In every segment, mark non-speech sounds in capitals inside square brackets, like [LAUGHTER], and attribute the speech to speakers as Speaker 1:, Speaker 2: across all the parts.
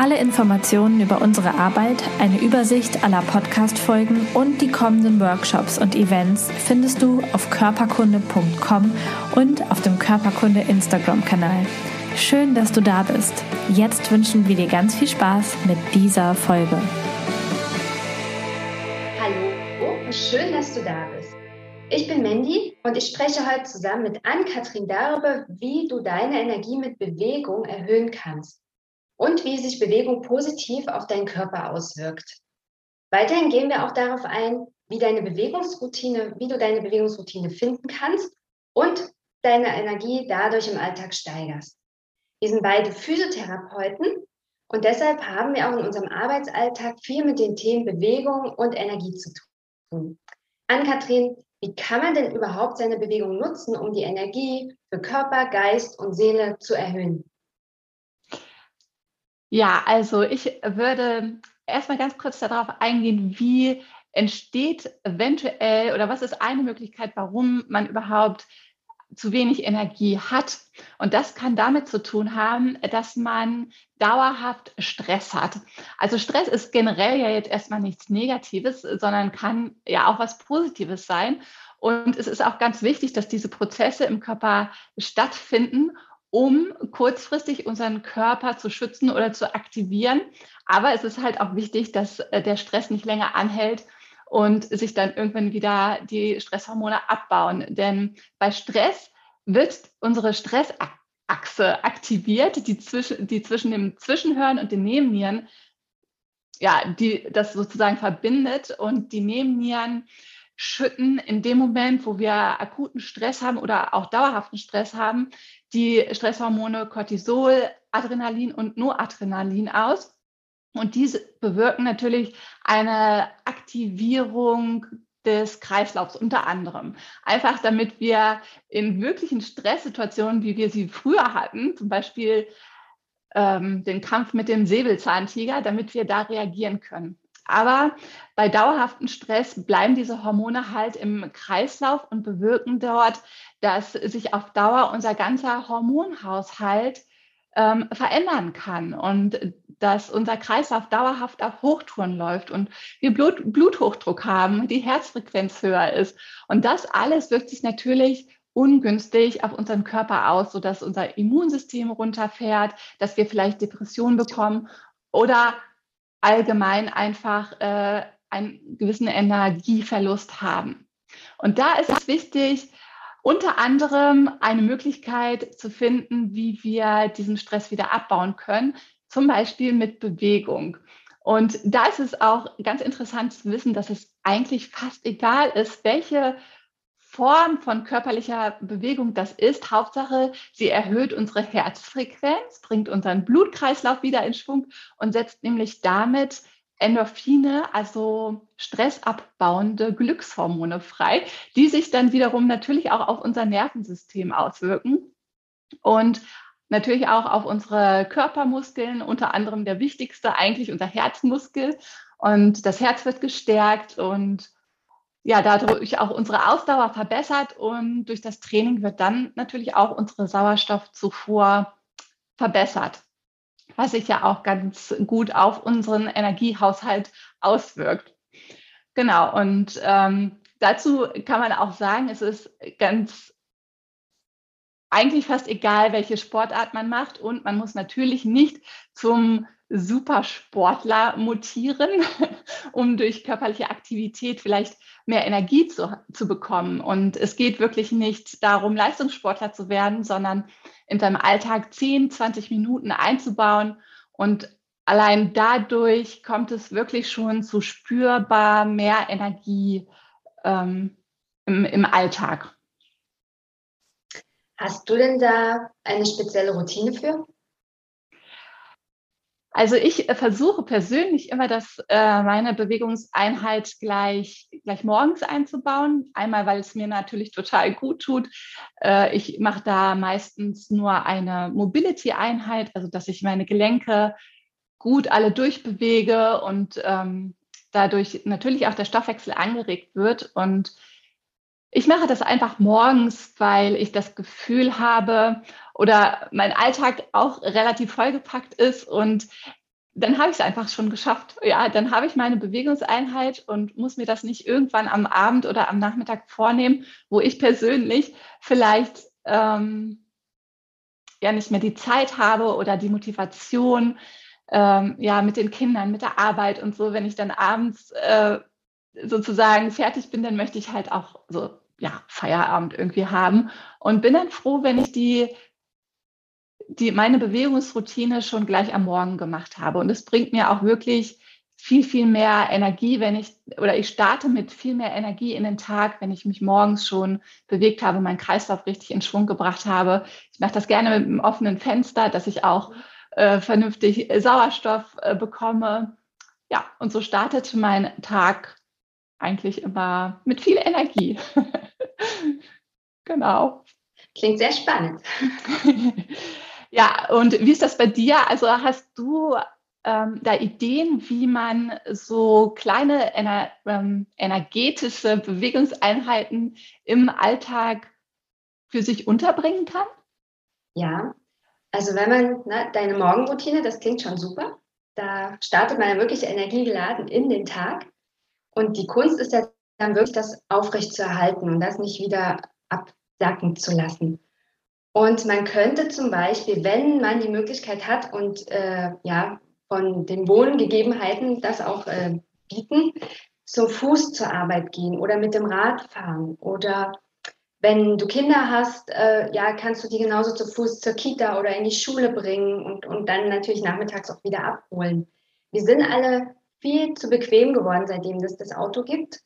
Speaker 1: Alle Informationen über unsere Arbeit, eine Übersicht aller Podcast-Folgen und die kommenden Workshops und Events findest du auf körperkunde.com und auf dem Körperkunde Instagram-Kanal. Schön, dass du da bist. Jetzt wünschen wir dir ganz viel Spaß mit dieser Folge.
Speaker 2: Hallo und schön, dass du da bist. Ich bin Mandy und ich spreche heute zusammen mit Ann-Kathrin darüber, wie du deine Energie mit Bewegung erhöhen kannst und wie sich Bewegung positiv auf deinen Körper auswirkt. Weiterhin gehen wir auch darauf ein, wie deine Bewegungsroutine, wie du deine Bewegungsroutine finden kannst und deine Energie dadurch im Alltag steigerst. Wir sind beide Physiotherapeuten und deshalb haben wir auch in unserem Arbeitsalltag viel mit den Themen Bewegung und Energie zu tun. Ann-Kathrin, wie kann man denn überhaupt seine Bewegung nutzen, um die Energie für Körper, Geist und Seele zu erhöhen?
Speaker 3: Ja, also ich würde erstmal ganz kurz darauf eingehen, wie entsteht eventuell oder was ist eine Möglichkeit, warum man überhaupt zu wenig Energie hat. Und das kann damit zu tun haben, dass man dauerhaft Stress hat. Also Stress ist generell ja jetzt erstmal nichts Negatives, sondern kann ja auch was Positives sein. Und es ist auch ganz wichtig, dass diese Prozesse im Körper stattfinden um kurzfristig unseren Körper zu schützen oder zu aktivieren. Aber es ist halt auch wichtig, dass äh, der Stress nicht länger anhält und sich dann irgendwann wieder die Stresshormone abbauen. Denn bei Stress wird unsere Stressachse aktiviert, die zwischen, die zwischen dem Zwischenhören und den Nebennieren, ja, die das sozusagen verbindet und die Nebennieren schütten in dem Moment, wo wir akuten Stress haben oder auch dauerhaften Stress haben, die Stresshormone Cortisol, Adrenalin und Noradrenalin aus. Und diese bewirken natürlich eine Aktivierung des Kreislaufs unter anderem. Einfach damit wir in wirklichen Stresssituationen, wie wir sie früher hatten, zum Beispiel ähm, den Kampf mit dem Säbelzahntiger, damit wir da reagieren können. Aber bei dauerhaftem Stress bleiben diese Hormone halt im Kreislauf und bewirken dort, dass sich auf Dauer unser ganzer Hormonhaushalt ähm, verändern kann und dass unser Kreislauf dauerhaft auf Hochtouren läuft und wir Blut, Bluthochdruck haben, die Herzfrequenz höher ist. Und das alles wirkt sich natürlich ungünstig auf unseren Körper aus, sodass unser Immunsystem runterfährt, dass wir vielleicht Depressionen bekommen oder allgemein einfach äh, einen gewissen Energieverlust haben. Und da ist es wichtig, unter anderem eine Möglichkeit zu finden, wie wir diesen Stress wieder abbauen können, zum Beispiel mit Bewegung. Und da ist es auch ganz interessant zu wissen, dass es eigentlich fast egal ist, welche Form von körperlicher Bewegung das ist. Hauptsache, sie erhöht unsere Herzfrequenz, bringt unseren Blutkreislauf wieder in Schwung und setzt nämlich damit Endorphine, also stressabbauende Glückshormone frei, die sich dann wiederum natürlich auch auf unser Nervensystem auswirken und natürlich auch auf unsere Körpermuskeln, unter anderem der wichtigste eigentlich unser Herzmuskel. Und das Herz wird gestärkt und ja, dadurch auch unsere Ausdauer verbessert und durch das Training wird dann natürlich auch unsere Sauerstoffzufuhr verbessert, was sich ja auch ganz gut auf unseren Energiehaushalt auswirkt. Genau, und ähm, dazu kann man auch sagen, es ist ganz eigentlich fast egal, welche Sportart man macht und man muss natürlich nicht zum Supersportler mutieren, [LAUGHS] um durch körperliche Aktivität vielleicht mehr Energie zu, zu bekommen. Und es geht wirklich nicht darum, Leistungssportler zu werden, sondern in deinem Alltag 10, 20 Minuten einzubauen. Und allein dadurch kommt es wirklich schon zu spürbar mehr Energie ähm, im, im Alltag.
Speaker 2: Hast du denn da eine spezielle Routine für?
Speaker 3: Also ich äh, versuche persönlich immer, dass äh, meine Bewegungseinheit gleich gleich morgens einzubauen. Einmal, weil es mir natürlich total gut tut. Äh, ich mache da meistens nur eine Mobility-Einheit, also dass ich meine Gelenke gut alle durchbewege und ähm, dadurch natürlich auch der Stoffwechsel angeregt wird. Und ich mache das einfach morgens, weil ich das Gefühl habe oder mein Alltag auch relativ vollgepackt ist und dann habe ich es einfach schon geschafft. Ja, dann habe ich meine Bewegungseinheit und muss mir das nicht irgendwann am Abend oder am Nachmittag vornehmen, wo ich persönlich vielleicht ähm, ja nicht mehr die Zeit habe oder die Motivation, ähm, ja, mit den Kindern, mit der Arbeit und so. Wenn ich dann abends äh, sozusagen fertig bin, dann möchte ich halt auch so ja, Feierabend irgendwie haben und bin dann froh, wenn ich die die, meine Bewegungsroutine schon gleich am Morgen gemacht habe. Und es bringt mir auch wirklich viel, viel mehr Energie, wenn ich, oder ich starte mit viel mehr Energie in den Tag, wenn ich mich morgens schon bewegt habe, meinen Kreislauf richtig in Schwung gebracht habe. Ich mache das gerne mit einem offenen Fenster, dass ich auch äh, vernünftig Sauerstoff äh, bekomme. Ja, und so startet mein Tag eigentlich immer mit viel Energie. [LAUGHS] genau.
Speaker 2: Klingt sehr spannend. [LAUGHS]
Speaker 3: Ja, und wie ist das bei dir? Also hast du ähm, da Ideen, wie man so kleine ener ähm, energetische Bewegungseinheiten im Alltag für sich unterbringen kann?
Speaker 2: Ja, also wenn man, ne, deine Morgenroutine, das klingt schon super. Da startet man ja wirklich energiegeladen in den Tag. Und die Kunst ist ja dann wirklich, das aufrecht zu erhalten und das nicht wieder absacken zu lassen. Und man könnte zum Beispiel, wenn man die Möglichkeit hat und äh, ja, von den Wohngegebenheiten das auch äh, bieten, zum Fuß zur Arbeit gehen oder mit dem Rad fahren. Oder wenn du Kinder hast, äh, ja, kannst du die genauso zu Fuß zur Kita oder in die Schule bringen und, und dann natürlich nachmittags auch wieder abholen. Wir sind alle viel zu bequem geworden, seitdem es das Auto gibt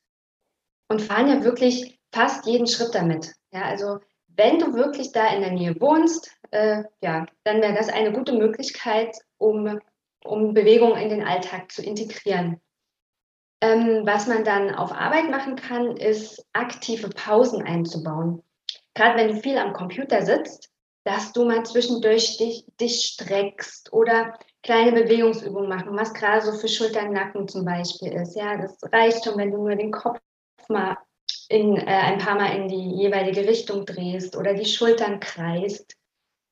Speaker 2: und fahren ja wirklich fast jeden Schritt damit. Ja, also wenn du wirklich da in der Nähe wohnst, äh, ja, dann wäre das eine gute Möglichkeit, um, um Bewegung in den Alltag zu integrieren. Ähm, was man dann auf Arbeit machen kann, ist aktive Pausen einzubauen. Gerade wenn du viel am Computer sitzt, dass du mal zwischendurch dich, dich streckst oder kleine Bewegungsübungen machen, was gerade so für Schultern, Nacken zum Beispiel ist. Ja, das reicht schon, wenn du nur den Kopf mal in, äh, ein paar Mal in die jeweilige Richtung drehst oder die Schultern kreist.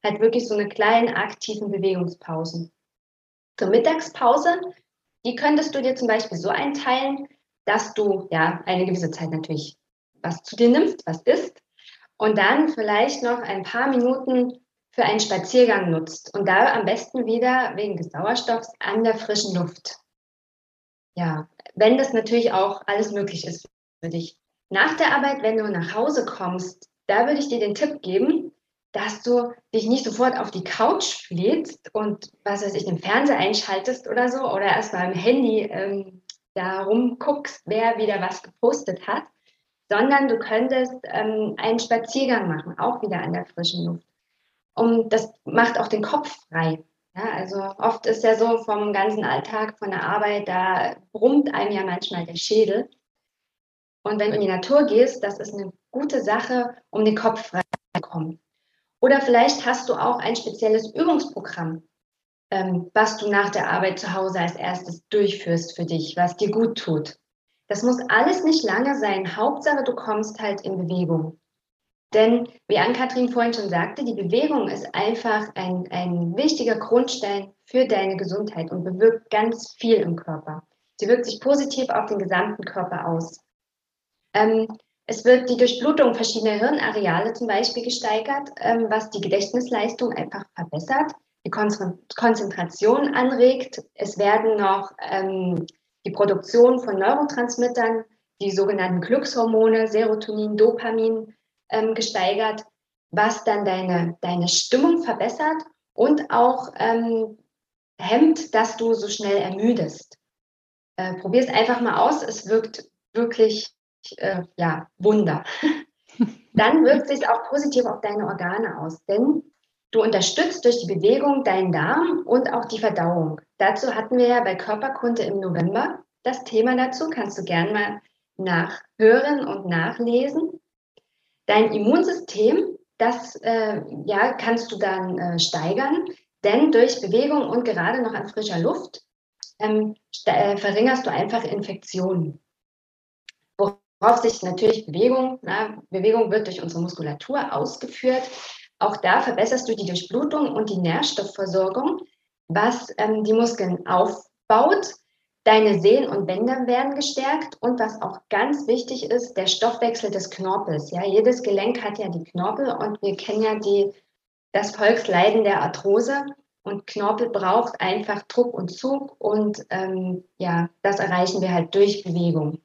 Speaker 2: Halt wirklich so eine kleine aktiven Bewegungspausen. Zur Mittagspause, die könntest du dir zum Beispiel so einteilen, dass du ja eine gewisse Zeit natürlich was zu dir nimmst, was isst und dann vielleicht noch ein paar Minuten für einen Spaziergang nutzt und da am besten wieder wegen des Sauerstoffs an der frischen Luft. Ja, wenn das natürlich auch alles möglich ist für dich. Nach der Arbeit, wenn du nach Hause kommst, da würde ich dir den Tipp geben, dass du dich nicht sofort auf die Couch lädst und was weiß ich, den Fernseher einschaltest oder so oder erst mal im Handy ähm, da rumguckst, wer wieder was gepostet hat, sondern du könntest ähm, einen Spaziergang machen, auch wieder an der frischen Luft. Und das macht auch den Kopf frei. Ja, also oft ist ja so vom ganzen Alltag, von der Arbeit, da brummt einem ja manchmal der Schädel. Und wenn du in die Natur gehst, das ist eine gute Sache, um den Kopf frei zu bekommen. Oder vielleicht hast du auch ein spezielles Übungsprogramm, ähm, was du nach der Arbeit zu Hause als erstes durchführst für dich, was dir gut tut. Das muss alles nicht lange sein. Hauptsache, du kommst halt in Bewegung. Denn, wie Ann-Kathrin vorhin schon sagte, die Bewegung ist einfach ein, ein wichtiger Grundstein für deine Gesundheit und bewirkt ganz viel im Körper. Sie wirkt sich positiv auf den gesamten Körper aus. Ähm, es wird die Durchblutung verschiedener Hirnareale zum Beispiel gesteigert, ähm, was die Gedächtnisleistung einfach verbessert, die Konzentration anregt. Es werden noch ähm, die Produktion von Neurotransmittern, die sogenannten Glückshormone, Serotonin, Dopamin ähm, gesteigert, was dann deine, deine Stimmung verbessert und auch ähm, hemmt, dass du so schnell ermüdest. Äh, Probier es einfach mal aus. Es wirkt wirklich äh, ja, Wunder. [LAUGHS] Dann wirkt sich auch positiv auf deine Organe aus, denn du unterstützt durch die Bewegung deinen Darm und auch die Verdauung. Dazu hatten wir ja bei Körperkunde im November das Thema dazu. Kannst du gerne mal nachhören und nachlesen. Dein Immunsystem, das äh, ja, kannst du dann äh, steigern, denn durch Bewegung und gerade noch an frischer Luft ähm, äh, verringerst du einfach Infektionen. Worauf sich natürlich Bewegung, na, Bewegung wird durch unsere Muskulatur ausgeführt. Auch da verbesserst du die Durchblutung und die Nährstoffversorgung, was ähm, die Muskeln aufbaut. Deine Sehnen und Bänder werden gestärkt und was auch ganz wichtig ist, der Stoffwechsel des Knorpels. Ja, jedes Gelenk hat ja die Knorpel und wir kennen ja die, das Volksleiden der Arthrose. Und Knorpel braucht einfach Druck und Zug und ähm, ja, das erreichen wir halt durch Bewegung.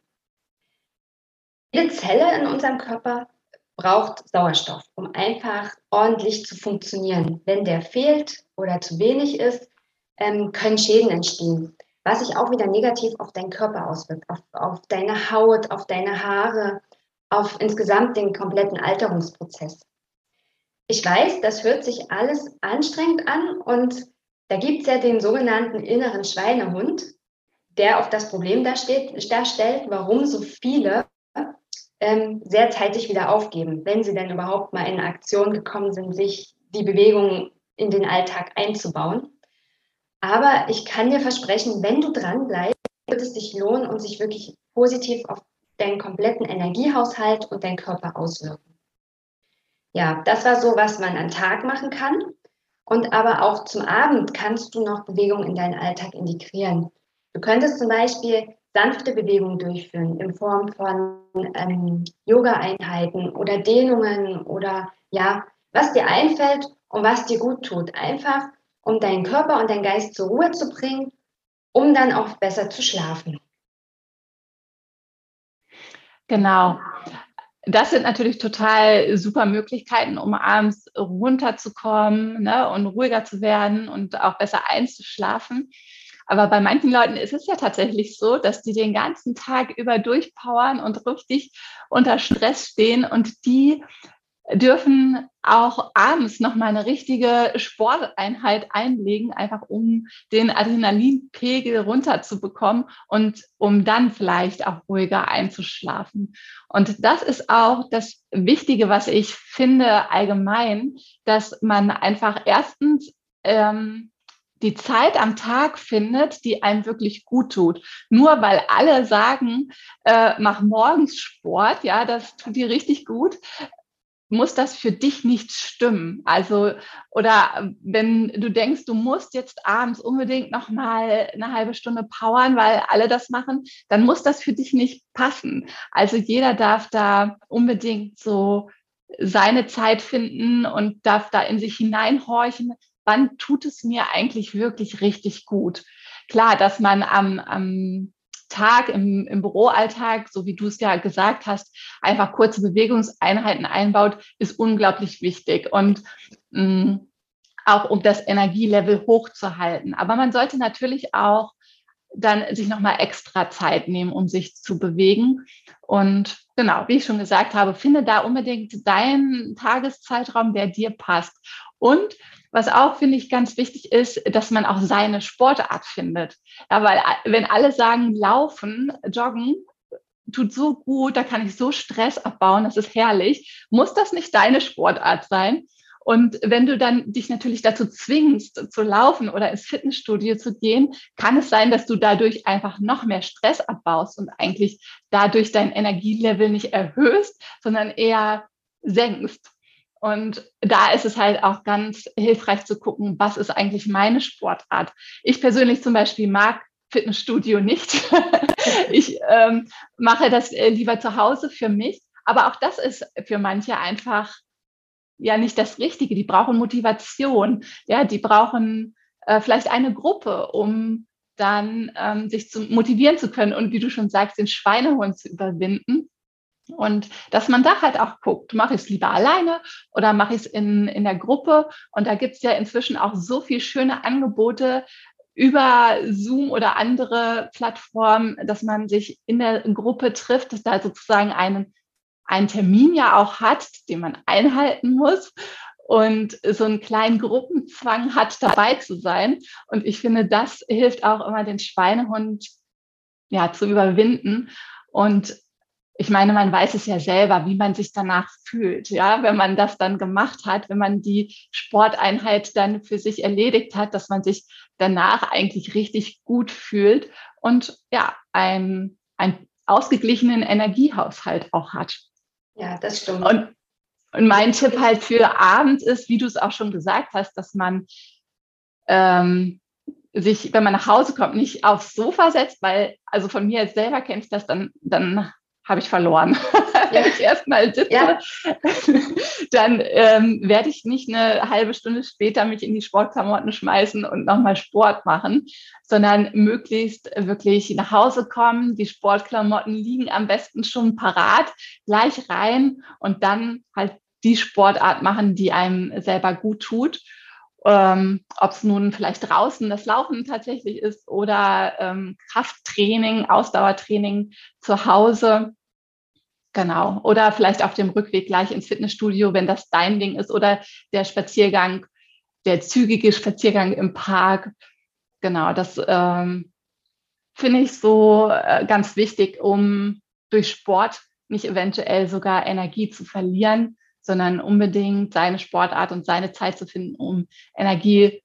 Speaker 2: Jede Zelle in unserem Körper braucht Sauerstoff, um einfach ordentlich zu funktionieren. Wenn der fehlt oder zu wenig ist, ähm, können Schäden entstehen, was sich auch wieder negativ auf deinen Körper auswirkt, auf, auf deine Haut, auf deine Haare, auf insgesamt den kompletten Alterungsprozess. Ich weiß, das hört sich alles anstrengend an und da gibt es ja den sogenannten inneren Schweinehund, der auf das Problem darstellt, darstellt warum so viele ähm, sehr zeitig wieder aufgeben, wenn sie denn überhaupt mal in Aktion gekommen sind, sich die Bewegung in den Alltag einzubauen. Aber ich kann dir versprechen, wenn du dran bleibst, wird es sich lohnen und sich wirklich positiv auf deinen kompletten Energiehaushalt und deinen Körper auswirken. Ja, das war so, was man am Tag machen kann. Und aber auch zum Abend kannst du noch Bewegung in deinen Alltag integrieren. Du könntest zum Beispiel sanfte Bewegungen durchführen in Form von ähm, Yoga-Einheiten oder Dehnungen oder ja, was dir einfällt und was dir gut tut. Einfach, um deinen Körper und deinen Geist zur Ruhe zu bringen, um dann auch besser zu schlafen.
Speaker 3: Genau. Das sind natürlich total super Möglichkeiten, um abends runterzukommen ne, und ruhiger zu werden und auch besser einzuschlafen. Aber bei manchen Leuten ist es ja tatsächlich so, dass die den ganzen Tag über durchpowern und richtig unter Stress stehen und die dürfen auch abends noch mal eine richtige Sporteinheit einlegen, einfach um den Adrenalinpegel runterzubekommen und um dann vielleicht auch ruhiger einzuschlafen. Und das ist auch das Wichtige, was ich finde allgemein, dass man einfach erstens ähm, die Zeit am Tag findet, die einem wirklich gut tut. Nur weil alle sagen, äh, mach morgens Sport, ja, das tut dir richtig gut, muss das für dich nicht stimmen. Also, oder wenn du denkst, du musst jetzt abends unbedingt noch mal eine halbe Stunde powern, weil alle das machen, dann muss das für dich nicht passen. Also jeder darf da unbedingt so seine Zeit finden und darf da in sich hineinhorchen, wann tut es mir eigentlich wirklich richtig gut? Klar, dass man am, am Tag im, im Büroalltag, so wie du es ja gesagt hast, einfach kurze Bewegungseinheiten einbaut, ist unglaublich wichtig. Und mh, mm, auch um das Energielevel hochzuhalten. Aber man sollte natürlich auch dann sich nochmal extra Zeit nehmen, um sich zu bewegen. Und genau, wie ich schon gesagt habe, finde da unbedingt deinen Tageszeitraum, der dir passt. Und was auch, finde ich, ganz wichtig ist, dass man auch seine Sportart findet. Ja, weil wenn alle sagen, laufen, joggen, tut so gut, da kann ich so Stress abbauen, das ist herrlich, muss das nicht deine Sportart sein? Und wenn du dann dich natürlich dazu zwingst, zu laufen oder ins Fitnessstudio zu gehen, kann es sein, dass du dadurch einfach noch mehr Stress abbaust und eigentlich dadurch dein Energielevel nicht erhöhst, sondern eher senkst. Und da ist es halt auch ganz hilfreich zu gucken, was ist eigentlich meine Sportart. Ich persönlich zum Beispiel mag Fitnessstudio nicht. [LAUGHS] ich ähm, mache das äh, lieber zu Hause für mich. Aber auch das ist für manche einfach ja nicht das Richtige. Die brauchen Motivation. Ja, die brauchen äh, vielleicht eine Gruppe, um dann ähm, sich zu motivieren zu können und wie du schon sagst, den Schweinehund zu überwinden. Und dass man da halt auch guckt, mache ich es lieber alleine oder mache ich es in, in der Gruppe? Und da gibt es ja inzwischen auch so viele schöne Angebote über Zoom oder andere Plattformen, dass man sich in der Gruppe trifft, dass da sozusagen einen, einen Termin ja auch hat, den man einhalten muss und so einen kleinen Gruppenzwang hat, dabei zu sein. Und ich finde, das hilft auch immer, den Schweinehund ja, zu überwinden. Und ich meine, man weiß es ja selber, wie man sich danach fühlt, ja, wenn man das dann gemacht hat, wenn man die Sporteinheit dann für sich erledigt hat, dass man sich danach eigentlich richtig gut fühlt und ja, ein, ein ausgeglichenen Energiehaushalt auch hat.
Speaker 2: Ja, das stimmt.
Speaker 3: Und, und mein Tipp halt für abends ist, wie du es auch schon gesagt hast, dass man ähm, sich, wenn man nach Hause kommt, nicht aufs Sofa setzt, weil, also von mir jetzt selber kenne ich das, dann, dann habe ich verloren. [LAUGHS] Wenn ich erstmal sitze, ja. [LAUGHS] dann ähm, werde ich nicht eine halbe Stunde später mich in die Sportklamotten schmeißen und nochmal Sport machen, sondern möglichst wirklich nach Hause kommen. Die Sportklamotten liegen am besten schon parat, gleich rein und dann halt die Sportart machen, die einem selber gut tut. Ähm, Ob es nun vielleicht draußen das Laufen tatsächlich ist oder ähm, Krafttraining, Ausdauertraining zu Hause. Genau. Oder vielleicht auf dem Rückweg gleich ins Fitnessstudio, wenn das dein Ding ist. Oder der Spaziergang, der zügige Spaziergang im Park. Genau, das ähm, finde ich so äh, ganz wichtig, um durch Sport nicht eventuell sogar Energie zu verlieren, sondern unbedingt seine Sportart und seine Zeit zu finden, um Energie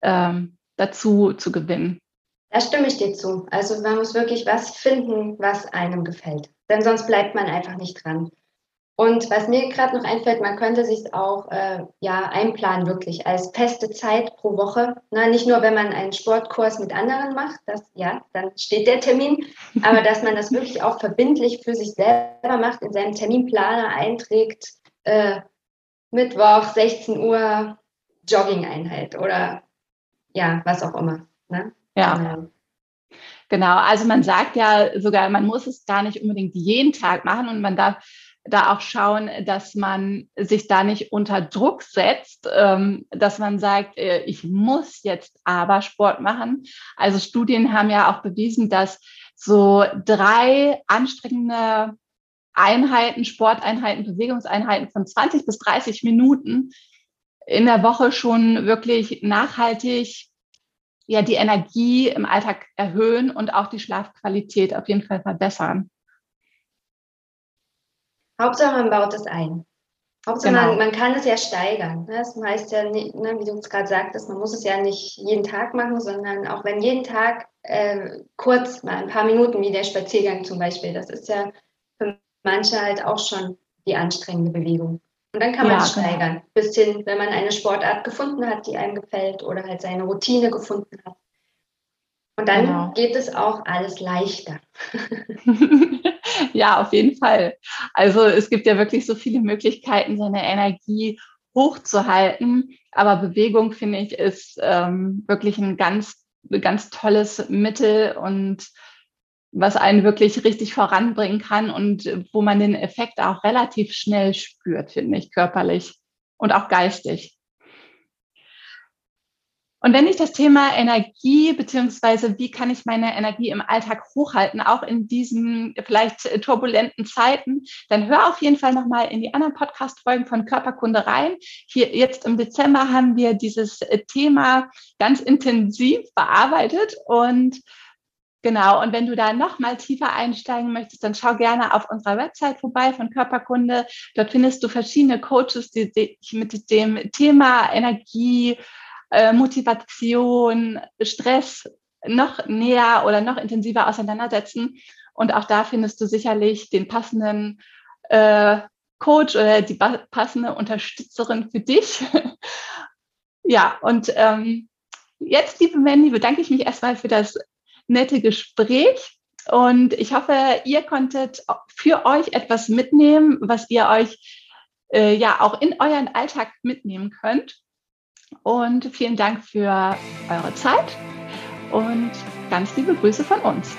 Speaker 3: ähm, dazu zu gewinnen.
Speaker 2: Da stimme ich dir zu. Also man muss wirklich was finden, was einem gefällt. Denn sonst bleibt man einfach nicht dran. Und was mir gerade noch einfällt, man könnte sich auch äh, ja einplanen wirklich als feste Zeit pro Woche. Na, nicht nur, wenn man einen Sportkurs mit anderen macht, das ja, dann steht der Termin, aber dass man das wirklich auch verbindlich für sich selber macht, in seinem Terminplaner einträgt, äh, Mittwoch 16 Uhr Jogging-Einheit oder ja, was auch immer. Ne?
Speaker 3: Ja. Genau. genau. Also man sagt ja sogar, man muss es gar nicht unbedingt jeden Tag machen und man darf da auch schauen, dass man sich da nicht unter Druck setzt, ähm, dass man sagt, äh, ich muss jetzt aber Sport machen. Also Studien haben ja auch bewiesen, dass so drei anstrengende Einheiten, Sporteinheiten, Bewegungseinheiten von 20 bis 30 Minuten in der Woche schon wirklich nachhaltig ja die Energie im Alltag erhöhen und auch die Schlafqualität auf jeden Fall verbessern.
Speaker 2: Hauptsache, man baut es ein. Hauptsache, genau. man, man, kann es ja steigern. Ne? Das heißt ja, nicht, ne, wie du es gerade sagtest, man muss es ja nicht jeden Tag machen, sondern auch wenn jeden Tag äh, kurz mal ein paar Minuten, wie der Spaziergang zum Beispiel, das ist ja für manche halt auch schon die anstrengende Bewegung. Und dann kann man ja, es genau. steigern, bis hin, wenn man eine Sportart gefunden hat, die einem gefällt oder halt seine Routine gefunden hat. Und dann genau. geht es auch alles leichter. [LAUGHS] [LAUGHS]
Speaker 3: ja, auf jeden Fall. Also es gibt ja wirklich so viele Möglichkeiten, seine Energie hochzuhalten. Aber Bewegung, finde ich, ist ähm, wirklich ein ganz, ganz tolles Mittel und was einen wirklich richtig voranbringen kann und wo man den Effekt auch relativ schnell spürt, finde ich, körperlich und auch geistig. Und wenn ich das Thema Energie beziehungsweise wie kann ich meine Energie im Alltag hochhalten, auch in diesen vielleicht turbulenten Zeiten, dann hör auf jeden Fall nochmal in die anderen Podcast-Folgen von Körperkunde rein. Hier jetzt im Dezember haben wir dieses Thema ganz intensiv bearbeitet und Genau, und wenn du da noch mal tiefer einsteigen möchtest, dann schau gerne auf unserer Website vorbei von Körperkunde. Dort findest du verschiedene Coaches, die sich mit dem Thema Energie, äh, Motivation, Stress noch näher oder noch intensiver auseinandersetzen. Und auch da findest du sicherlich den passenden äh, Coach oder die passende Unterstützerin für dich. [LAUGHS] ja, und ähm, jetzt, liebe Mandy, bedanke ich mich erstmal für das nette Gespräch. Und ich hoffe, ihr konntet für euch etwas mitnehmen, was ihr euch äh, ja auch in euren Alltag mitnehmen könnt. Und vielen Dank für eure Zeit und ganz liebe Grüße von uns.